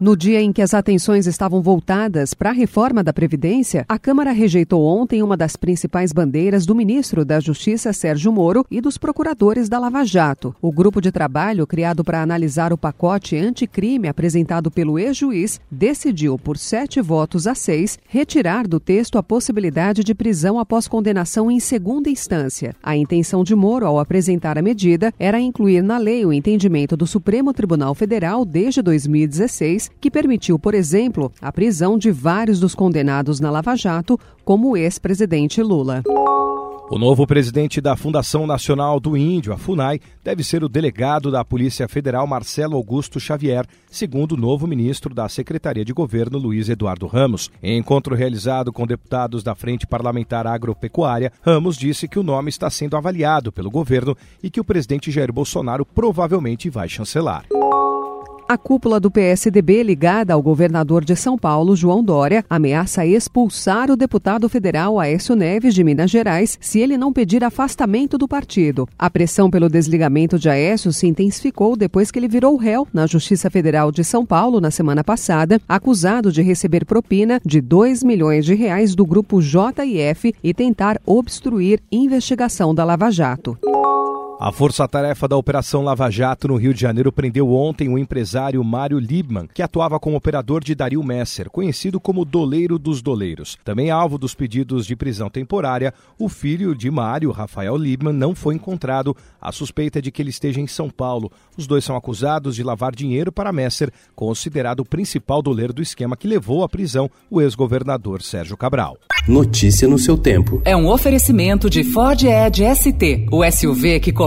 No dia em que as atenções estavam voltadas para a reforma da Previdência, a Câmara rejeitou ontem uma das principais bandeiras do ministro da Justiça, Sérgio Moro, e dos procuradores da Lava Jato. O grupo de trabalho, criado para analisar o pacote anticrime apresentado pelo ex-juiz, decidiu, por sete votos a seis, retirar do texto a possibilidade de prisão após condenação em segunda instância. A intenção de Moro, ao apresentar a medida, era incluir na lei o entendimento do Supremo Tribunal Federal desde 2016 que permitiu, por exemplo, a prisão de vários dos condenados na Lava Jato, como o ex-presidente Lula. O novo presidente da Fundação Nacional do Índio, a FUNAI, deve ser o delegado da Polícia Federal Marcelo Augusto Xavier, segundo o novo ministro da Secretaria de Governo Luiz Eduardo Ramos. Em encontro realizado com deputados da Frente Parlamentar Agropecuária, Ramos disse que o nome está sendo avaliado pelo governo e que o presidente Jair Bolsonaro provavelmente vai chancelar. A cúpula do PSDB, ligada ao governador de São Paulo, João Dória, ameaça expulsar o deputado federal Aécio Neves de Minas Gerais se ele não pedir afastamento do partido. A pressão pelo desligamento de Aécio se intensificou depois que ele virou réu na Justiça Federal de São Paulo na semana passada, acusado de receber propina de 2 milhões de reais do grupo JIF e tentar obstruir investigação da Lava Jato. A força-tarefa da Operação Lava Jato no Rio de Janeiro prendeu ontem o empresário Mário Liebman, que atuava como operador de Dario Messer, conhecido como Doleiro dos Doleiros. Também alvo dos pedidos de prisão temporária, o filho de Mário, Rafael Liebman, não foi encontrado. A suspeita é de que ele esteja em São Paulo. Os dois são acusados de lavar dinheiro para Messer, considerado o principal doleiro do esquema que levou à prisão o ex-governador Sérgio Cabral. Notícia no seu tempo. É um oferecimento de Ford Edge ST, o SUV que